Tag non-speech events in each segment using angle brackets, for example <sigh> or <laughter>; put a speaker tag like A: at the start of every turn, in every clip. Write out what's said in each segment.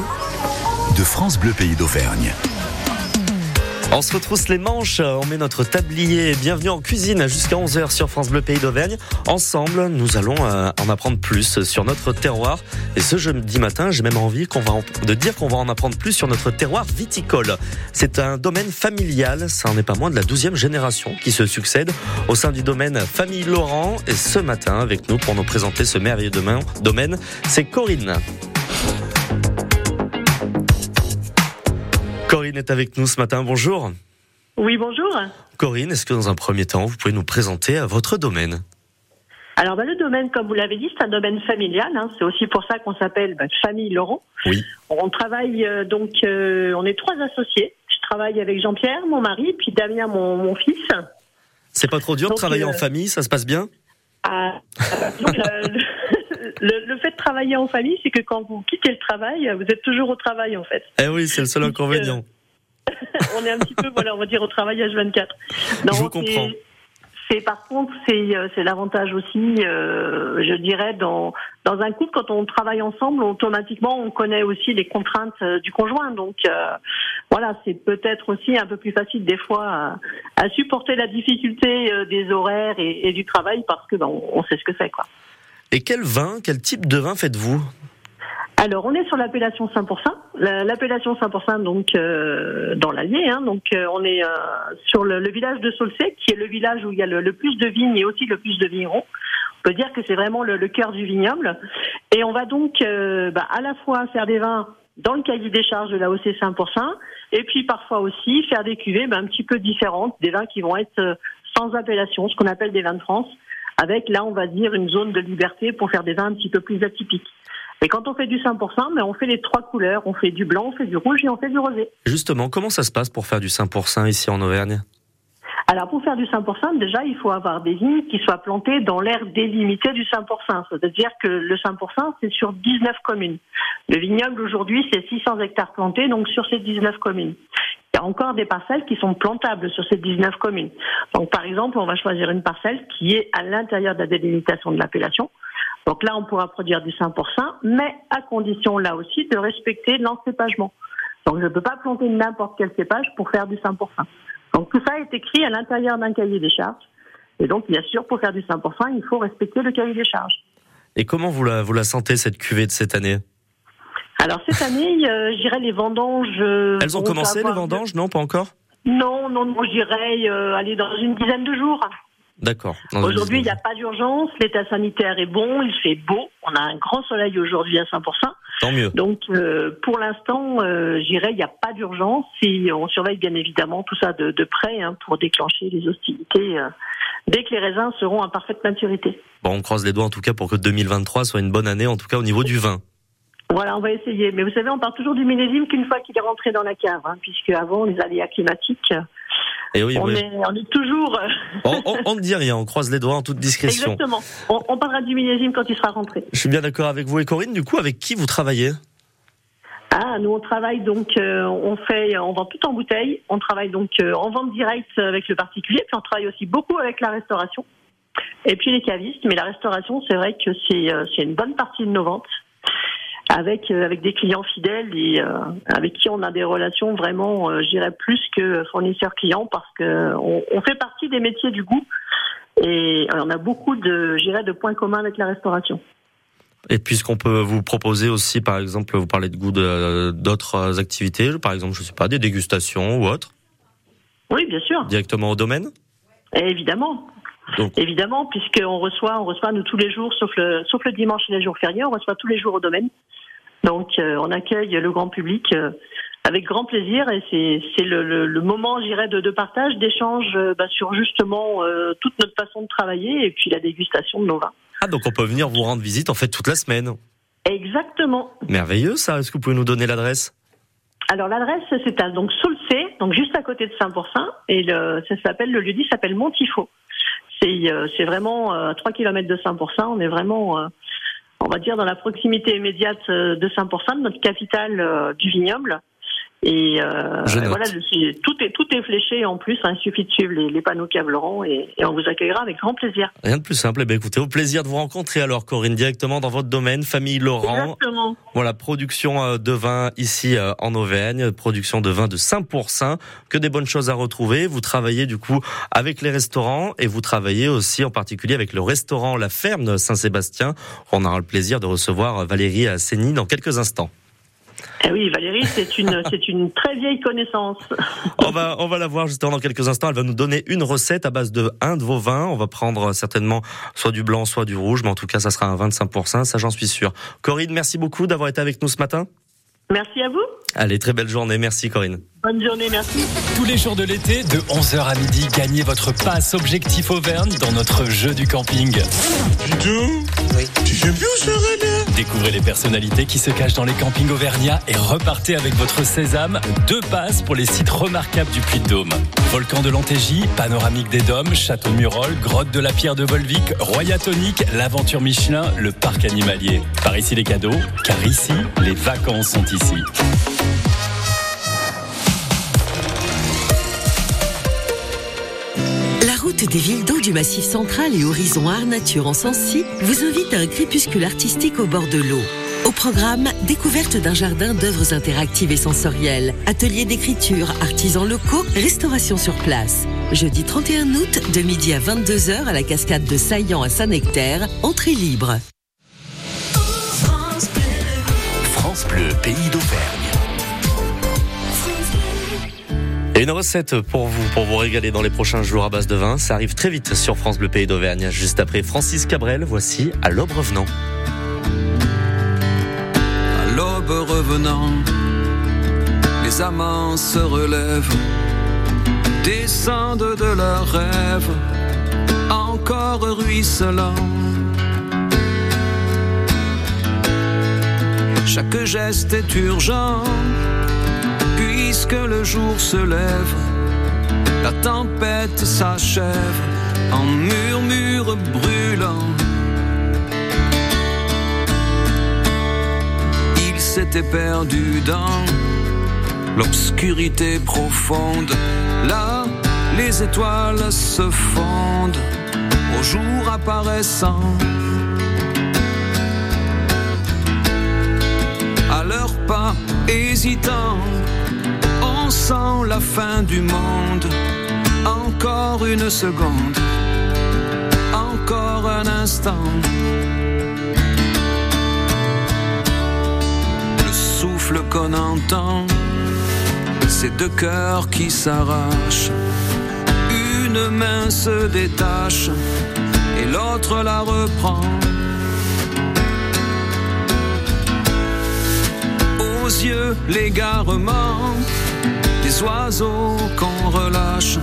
A: de France Bleu Pays d'Auvergne.
B: On se retrousse les manches, on met notre tablier. Bienvenue en cuisine jusqu'à 11h sur France Bleu Pays d'Auvergne. Ensemble, nous allons euh, en apprendre plus sur notre terroir. Et ce jeudi matin, j'ai même envie qu'on va de dire qu'on va en apprendre plus sur notre terroir viticole. C'est un domaine familial, ça n'en est pas moins de la 12e génération qui se succède au sein du domaine Famille Laurent. Et ce matin, avec nous pour nous présenter ce merveilleux domaine, c'est Corinne. Corinne est avec nous ce matin. Bonjour.
C: Oui, bonjour.
B: Corinne, est-ce que dans un premier temps, vous pouvez nous présenter votre domaine?
C: Alors bah, le domaine, comme vous l'avez dit, c'est un domaine familial. Hein. C'est aussi pour ça qu'on s'appelle bah, Famille Laurent.
B: Oui.
C: On travaille euh, donc, euh, on est trois associés. Je travaille avec Jean-Pierre, mon mari, puis Damien, mon, fils.
B: C'est pas trop dur de travailler en euh, famille, ça se passe bien?
C: Ah, <laughs> le, fait de travailler en famille, c'est que quand vous quittez le travail, vous êtes toujours au travail en fait.
B: Eh oui, c'est le seul inconvénient. <laughs>
C: on est un petit peu, voilà, on va dire au travail H24.
B: Non, Je vous comprends.
C: C'est par contre, c'est euh, c'est l'avantage aussi, euh, je dirais, dans dans un couple quand on travaille ensemble, automatiquement on connaît aussi les contraintes euh, du conjoint. Donc voilà, c'est peut-être aussi un peu plus facile des fois à, supporter la difficulté des horaires et, du travail parce que ben, on sait ce que c'est quoi.
B: Et quel vin, quel type de vin faites-vous?
C: Alors, on est sur l'appellation 100%. L'appellation 100%, donc euh, dans l'Allier. Hein, donc, euh, on est euh, sur le, village de Saulcé, qui est le village où il y a le, plus de vignes et aussi le plus de vignerons. On peut dire que c'est vraiment le, cœur du vignoble. Et on va donc bah, à la fois faire des vins dans le cahier des charges de la OC 5%, et puis parfois aussi faire des cuvées bah, un petit peu différentes, des vins qui vont être sans appellation, ce qu'on appelle des vins de France, avec là, on va dire, une zone de liberté pour faire des vins un petit peu plus atypiques. Et quand on fait du 100%, mais on fait les trois couleurs. On fait du blanc, on fait du rouge et on fait du rosé.
B: Justement, comment ça se passe pour faire du 100% ici en Auvergne?
C: Alors pour faire du 100%, déjà il faut avoir des vignes qui soient plantées dans l'aire délimitée du 5%. C'est-à-dire que le 5% c'est sur 19 communes. Le vignoble aujourd'hui c'est 600 hectares plantés, donc sur ces 19 communes. Il y a encore des parcelles qui sont plantables sur ces 19 communes. Donc par exemple, on va choisir une parcelle qui est à l'intérieur de la délimitation de l'appellation. Donc là, on pourra produire du 5%, mais à condition là aussi de respecter l'encépagement. Donc je ne peux pas planter n'importe quel cépage pour faire du 5%. Donc tout ça est écrit à l'intérieur d'un cahier des charges. Et donc bien sûr, pour faire du 5%, il faut respecter le cahier des charges.
B: Et comment vous la, vous la sentez, cette cuvée de cette année?
C: Alors cette <laughs> année, euh, j'irai les vendanges... Euh,
B: Elles ont commencé les vendanges? Non, pas encore?
C: Non, non, non, j'irai euh, aller dans une dizaine de jours.
B: D'accord.
C: Aujourd'hui, il n'y a pas d'urgence. L'état sanitaire est bon. Il fait beau. On a un grand soleil aujourd'hui à 100%.
B: Tant mieux.
C: Donc, euh, pour l'instant, euh, j'irai, il n'y a pas d'urgence. Et on surveille bien évidemment tout ça de, près hein, pour déclencher les hostilités euh, dès que les raisins seront à parfaite maturité.
B: Bon, on croise les doigts en tout cas pour que 2023 soit une bonne année, en tout cas au niveau du vin.
C: Voilà, on va essayer. Mais vous savez, on parle toujours du millésime qu'une fois qu'il est rentré dans la cave, hein, puisque avant les aléas climatiques
B: et oui,
C: on, Est, on, Est, toujours.
B: on, ne dit rien, on croise les doigts en toute discrétion.
C: Exactement. On, parlera du millésime quand il sera rentré.
B: Je suis bien d'accord avec vous et Corinne. Du coup, avec qui vous travaillez?
C: Ah, nous on travaille donc, euh, on fait, on vend tout en bouteille. On travaille donc euh, en vente directe avec le particulier, puis on travaille aussi beaucoup avec la restauration. Et puis les cavistes, mais la restauration, c'est vrai que c'est euh, une bonne partie de nos ventes avec euh, avec des clients fidèles et euh, avec qui on a des relations vraiment, euh, j'irais plus que fournisseurs clients parce que on, fait partie des métiers du goût et on a beaucoup de, j'irais, de points communs avec la restauration.
B: Et puisqu'on peut vous proposer aussi, par exemple, vous parlez de goût d'autres activités, par exemple, je sais pas, des dégustations ou autres?
C: Oui, bien sûr.
B: Directement au domaine?
C: évidemment. Donc. Évidemment, puisqu'on reçoit, on reçoit nous tous les jours, sauf le, sauf le dimanche et les jours fériés, on reçoit tous les jours au domaine. Donc euh, on accueille le grand public euh, avec grand plaisir et c'est le, le, moment, j'irais, de, de, partage, d'échange euh, bah, sur justement toute notre façon de travailler et puis la dégustation de nos vins.
B: Ah donc on peut venir vous rendre visite en fait toute la semaine.
C: Exactement.
B: Merveilleux ça. Est-ce que vous pouvez nous donner l'adresse?
C: Alors l'adresse c'est à donc Saulcé, donc juste à côté de Saint-Pourçain, et le, ça s'appelle le lieu dit s'appelle Montifaux. C'est c'est vraiment à 3 km de Saint-Pourçain. On est vraiment on va dire, dans la proximité immédiate euh, de 5%, de notre capitale euh, du vignoble. Et euh, voilà, tout est tout est fléché en plus. Hein, il suffit de suivre les, panneaux câbles et, et on vous accueillera avec grand plaisir.
B: Rien de plus simple. Eh bien, écoutez, au plaisir de vous rencontrer alors, Corinne, directement dans votre domaine, famille Laurent.
C: Exactement.
B: Voilà, production euh, de vin ici euh, en Auvergne, production de vin de Saint-Pourçain. Que des bonnes choses à retrouver. Vous travaillez du coup avec les restaurants et vous travaillez aussi en particulier avec le restaurant La Ferme Saint-Sébastien. On aura le plaisir de recevoir Valérie Séni dans quelques instants.
C: Eh oui, Valérie, c'est une, <laughs> c'est une très vieille connaissance.
B: On va, on va la voir justement dans quelques instants. Elle va nous donner une recette à base de un de vos vins. On va prendre certainement soit du blanc, soit du rouge, mais en tout cas, ça sera un 25%, ça j'en suis sûr. Corinne, merci beaucoup d'avoir été avec nous ce matin.
C: Merci à vous.
B: Allez, très belle journée. Merci Corinne.
C: Bonne journée, merci.
D: Tous les jours de l'été, de 11h à midi, gagnez votre passe Objectif Auvergne dans notre jeu du camping.
E: Oui. Tu sais plus où
D: Découvrez les personnalités qui se cachent dans les campings auvergnats et repartez avec votre sésame. Deux passes pour les sites remarquables du Puy-de-Dôme. Volcan de l'Antégie, Panoramique des Dômes, Château Murol, Grotte de la Pierre de Volvic, Royatonique, l'Aventure Michelin, le Parc Animalier. Par ici les cadeaux, car ici, les vacances sont ici.
F: Des villes d'eau du Massif central et Horizon Art Nature en Sancy vous invite à un crépuscule artistique au bord de l'eau. Au programme, découverte d'un jardin d'œuvres interactives et sensorielles, ateliers d'écriture, artisans locaux, restauration sur place. Jeudi 31 août, de midi à 22h à la cascade de Saillant à Saint-Nectaire, entrée libre.
A: France Bleu, pays d'Auvergne
B: une recette pour vous, pour vous régaler dans les prochains jours à base de vin. Ça arrive très vite sur France Bleu Pays d'Auvergne. Juste après Francis Cabrel, voici À l'aube revenant.
G: À l'aube revenant, les amants se relèvent, descendent de leurs rêves, encore ruisselant. Chaque geste est urgent puisque le jour se lève, la tempête s'achève en murmure brûlant. Il s'était perdu dans l'obscurité profonde. Là, les étoiles se fondent au jour apparaissant. À leurs pas hésitants sent la fin du monde. Encore une seconde, encore un instant. Le souffle qu'on entend, c'est deux cœurs qui s'arrachent. Une main se détache et l'autre la reprend. Aux yeux, l'égarement oiseaux qu'on relâche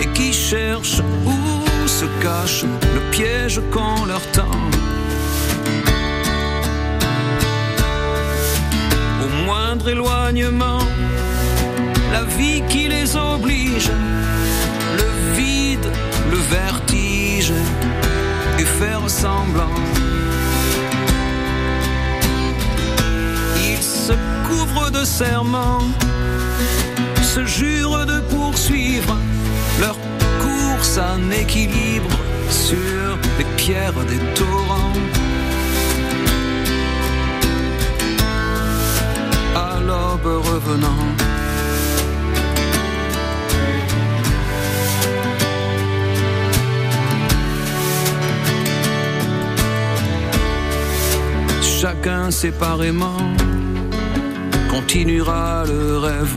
G: et qui cherchent où se cache le piège qu'on leur tend. Au moindre éloignement, la vie qui les oblige, le vide, le vertige et faire semblant. Ils se couvrent de serments se jurent de poursuivre leur course en équilibre sur les pierres des torrents. À l'aube revenant. Chacun séparément continuera le rêve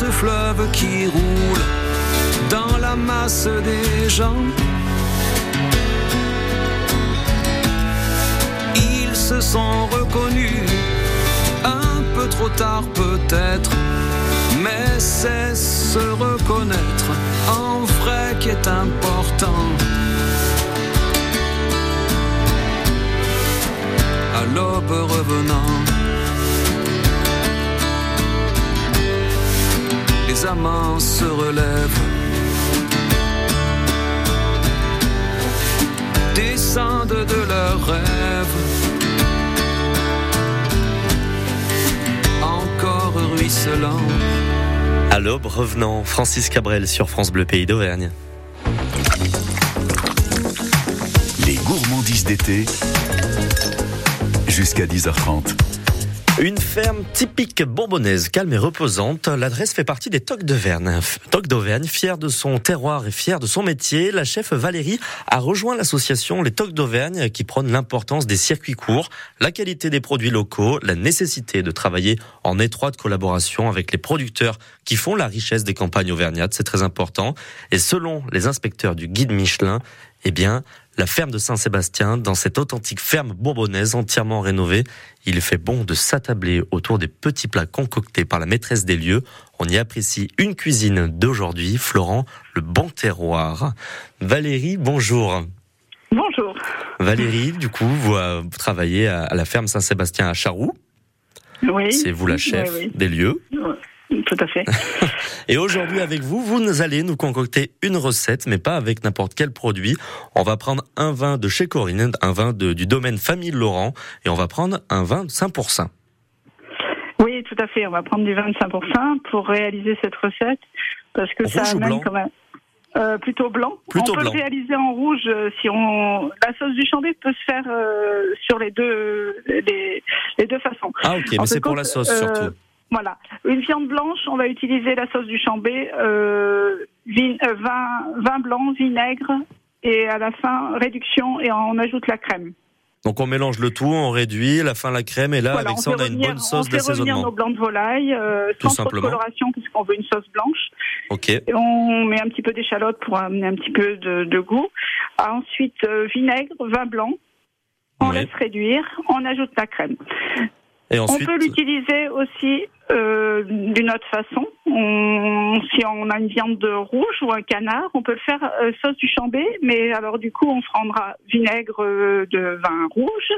G: ce fleuve qui roule, dans la masse des gens. Ils se sont reconnus un peu trop tard peut-être, mais c'est se reconnaître en vrai qui est important. À l'aube revenant, les amants se relèvent. Descendent de leurs rêves. Encore ruisselant.
B: À l'aube, revenant, Francis Cabrel sur France Bleu Pays d'Auvergne.
A: Les gourmandises d'été. Jusqu'à 10h30.
B: Une ferme typique bourbonnaise, calme et reposante. L'adresse fait partie des Tocs d'Auvergne. Tocs d'Auvergne, fière de son terroir et fière de son métier, la chef Valérie a rejoint l'association Les Tocs d'Auvergne qui prône l'importance des circuits courts, la qualité des produits locaux, la nécessité de travailler en étroite collaboration avec les producteurs qui font la richesse des campagnes auvergnates. C'est très important. Et selon les inspecteurs du guide Michelin, eh bien, la ferme de Saint-Sébastien, dans cette authentique ferme bourbonnaise entièrement rénovée, il fait bon de s'attabler autour des petits plats concoctés par la maîtresse des lieux. On y apprécie une cuisine d'aujourd'hui, Florent, le bon terroir. Valérie, bonjour.
H: Bonjour.
B: Valérie, du coup, vous, euh, vous travaillez à, à la ferme Saint-Sébastien à Charroux.
H: Oui.
B: C'est vous la chef
H: Oui, oui.
B: des lieux.
H: Tout à fait. <laughs>
B: Et aujourd'hui, avec vous, vous allez nous concocter une recette, mais pas avec n'importe quel produit. On va prendre un vin de chez Corinne, un vin de- du domaine Famille Laurent, et on va prendre un vin de 5%.
H: Oui, tout à fait. On va prendre du 25% pour réaliser cette recette parce que ça
B: Rouge ou
H: amène
B: blanc
H: quand même. Euh, plutôt blanc.
B: Plutôt
H: on peut
B: blanc.
H: le réaliser en rouge euh, si on. La sauce du chambé peut se faire euh, sur les deux les, les deux façons.
B: Ah ok,
H: En
B: mais c'est pour la sauce surtout.
H: Voilà. Une viande blanche, on va utiliser la sauce du chambé, euh, vin, euh, vin, vin blanc, vinaigre et à la fin réduction et on ajoute la crème.
B: Donc on mélange le tout, on réduit, la fin la crème, et là
H: Voilà,
B: avec
H: on
B: ça on a une bonne sauce
H: On fait revenir
B: d'assaisonnement.
H: nos blancs de volaille euh,
B: Tout
H: sans trop de coloration puisqu'on veut une sauce blanche.
B: Ok,
H: Et on met un petit peu d'échalote pour amener un petit peu de, de goût. Ah, Ensuite, vinaigre, vin blanc. On
B: Ouais.
H: laisse réduire. On ajoute la crème.
B: Et ensuite,
H: On peut l'utiliser aussi euh, d'une autre façon. On- si on a une viande de rouge ou un canard, on peut le faire euh, sauce du chambé, mais alors du coup, on prendra vinaigre euh, de vin rouge,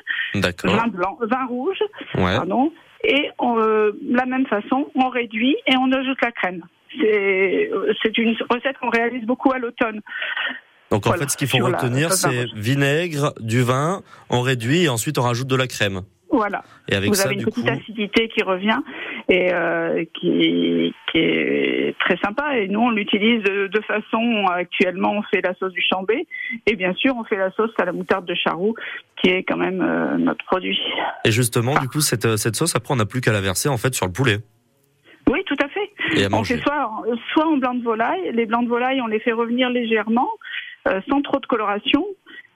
H: vin blanc, vin rouge,
B: ouais.
H: pardon, et on, euh, de la même façon, on réduit et on ajoute la crème. C'est une recette qu'on réalise beaucoup à l'automne.
B: Donc en
H: voilà,
B: fait ce qu'il faut retenir c'est vinaigre, du vin, on réduit et ensuite on rajoute de la crème.
H: Voilà.
B: Et avec
H: Vous
B: ça
H: avez une petite
B: coup,
H: acidité qui revient et euh, qui, qui est très sympa. Et nous, on l'utilise de, de façon. Actuellement, on fait la sauce du chambé et bien sûr, on fait la sauce à la moutarde de charroux, qui est quand même euh, notre produit.
B: et justement du coup cette, euh, cette sauce après on n'a plus qu'à la verser en fait sur le poulet
H: Oui, tout à fait.
B: et à
H: On fait soit, soit en blanc de volaille. Les blancs de volaille, on les fait revenir légèrement, euh, sans trop de coloration.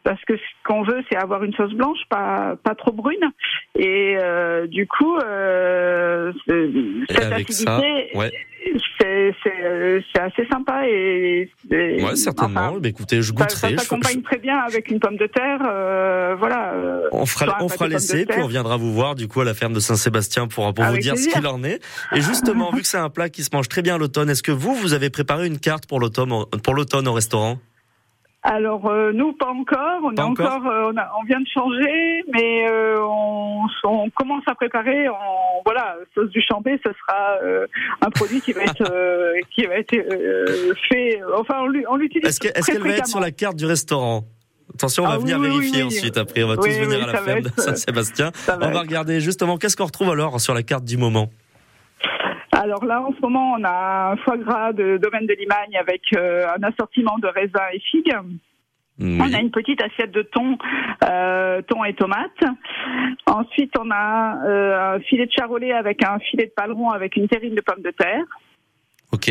H: Parce que ce qu'on veut, c'est avoir une sauce blanche, pas, pas trop brune. Et euh, du coup, euh, cette
B: ça,
H: acidité,
B: ouais,
H: c'est assez sympa. Et, et-
B: ouais certainement.
H: enfin,
B: Bah, écoutez, je
H: ça,
B: goûterai.
H: ça
B: je-
H: s'accompagne très bien avec une pomme de terre. euh, voilà.
B: On fera, on fera l'essai, puis on viendra vous voir du coup à la ferme de Saint-Sébastien pour, pour vous dire ce
H: plaisir.
B: qu'il en est. Et justement, vu que c'est un plat qui se mange très bien à l'automne, est-ce que vous, vous avez préparé une carte pour l'automne, pour l'automne au restaurant?
H: Alors euh, nous pas encore, on
B: Pas
H: est
B: encore
H: encore, euh, on, a- on vient de changer, mais euh, on, on commence à préparer. On, voilà, sauce du chambé, ce sera euh, un produit qui va être <laughs> euh, qui va être euh, fait. Enfin, on, l'u- on l'utilise.
B: Est-ce qu'elle va être sur la carte du restaurant? Attention, on
H: Ah
B: va venir
H: oui, oui,
B: vérifier
H: oui, oui.
B: ensuite. Après, on va tous venir à la
H: va
B: ferme de Saint-Sébastien.
H: Va
B: On va
H: être-
B: regarder justement qu'est-ce qu'on retrouve alors sur la carte du moment?
H: Alors là, en ce moment, on a un foie gras de domaine de Limagne avec euh, un assortiment de raisins et figues.
B: Oui.
H: On a une petite assiette de thon, euh, thon et tomates. Ensuite, on a euh, un filet de charolais avec un filet de paleron avec une terrine de pommes de terre.
B: Ok.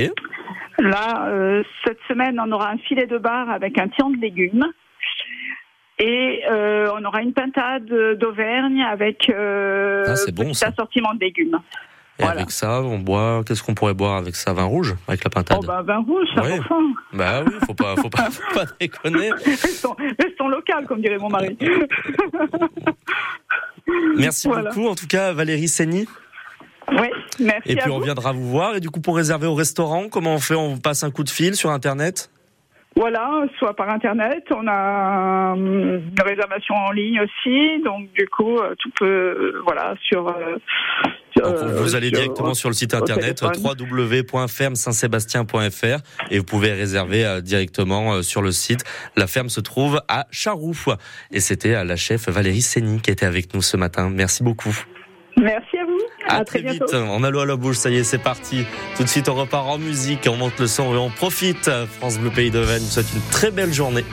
H: Là, euh, cette semaine, on aura un filet de bar avec un tian de légumes. Et on aura une pintade d'Auvergne avec euh,
B: Ah, bon,
H: assortiment de légumes.
B: Et
H: Voilà.
B: avec ça, on boit. Qu'est-ce qu'on pourrait boire avec ça? Vin rouge avec la pintade.
H: Oh ben, vin rouge, ça fin.
B: Bah oui, faut pas, faut pas, faut pas déconner. <laughs>
H: Restons, restons local, comme dirait mon mari. <laughs>
B: Merci
H: Voilà.
B: beaucoup. En tout cas, Valérie Seni.
H: Oui, merci.
B: Et puis
H: à
B: on
H: vous.
B: viendra vous voir. Et du coup, pour réserver au restaurant, comment on fait? On passe un coup de fil sur Internet?
H: Voilà, soit par internet, on a euh, une réservation en ligne aussi, donc du coup euh, tout peut, euh, voilà, sur. euh,
B: Donc, vous allez directement sur le site internet www.ferme-saint-sébastien.fr et vous pouvez réserver directement sur le site. La ferme se trouve à Charoux. Et c'était la chef Valérie Sény qui était avec nous ce matin. Merci beaucoup.
H: Merci à vous.
B: À,
H: À
B: très,
H: très
B: vite. On a l'eau à la bouche, ça y est, c'est parti. Tout de suite, on repart en musique, on monte le son et on profite. France Bleu Pays d'Auvergne vous souhaite une très belle journée.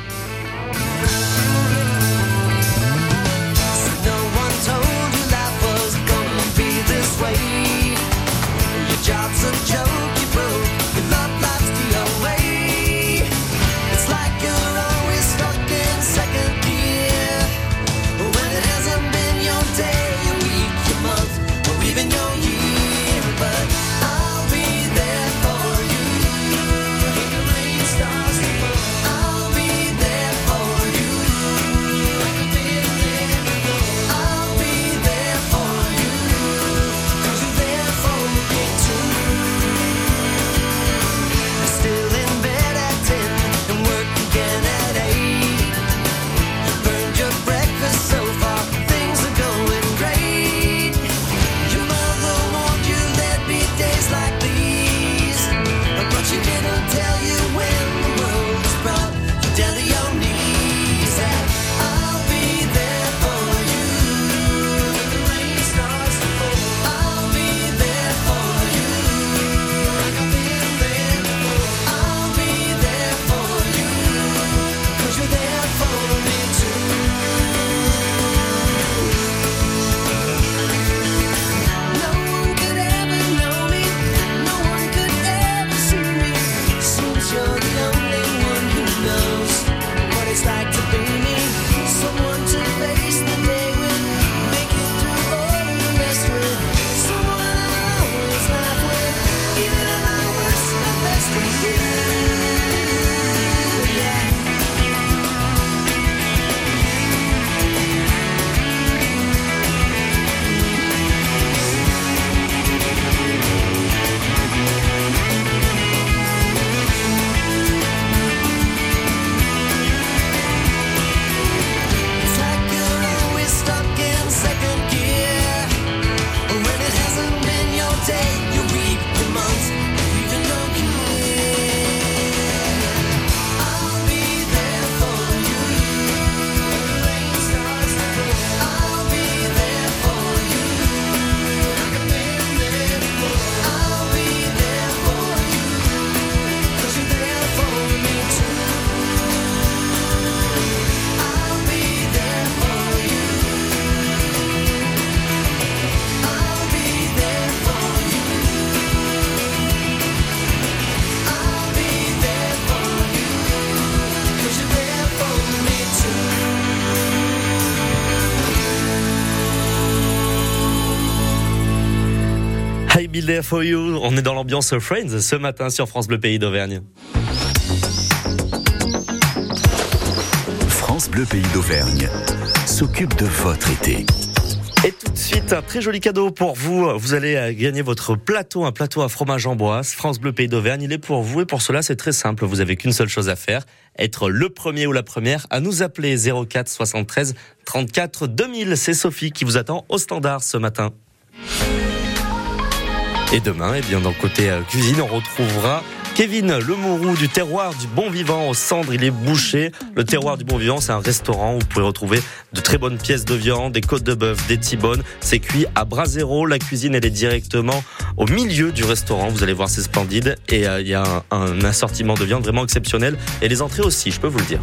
I: There For You.
B: On est dans l'ambiance Friends ce matin sur France Bleu Pays d'Auvergne.
A: France Bleu Pays d'Auvergne s'occupe de votre été.
B: Et tout de suite, un très joli cadeau pour vous. Vous allez gagner votre plateau, un plateau à fromage amboise. France Bleu Pays d'Auvergne, il est pour vous. Et pour cela, c'est très simple. Vous avez qu'une seule chose à faire. Être le premier ou la première à nous appeler 04 73 34 2000. C'est Sophie qui vous attend au standard ce matin. Et demain, eh bien, dans le côté euh, cuisine, on retrouvera Kevin Lemourou du terroir du bon vivant au cendre. Il est bouché. Le terroir du bon vivant, c'est un restaurant où vous pouvez retrouver de très bonnes pièces de viande, des côtes de bœuf, des tibones. C'est cuit à bras zéro. La cuisine, elle est directement au milieu du restaurant. Vous allez voir, c'est splendide. Et euh, il y a un, un assortiment de viande vraiment exceptionnel. Et les entrées aussi, je peux vous le dire.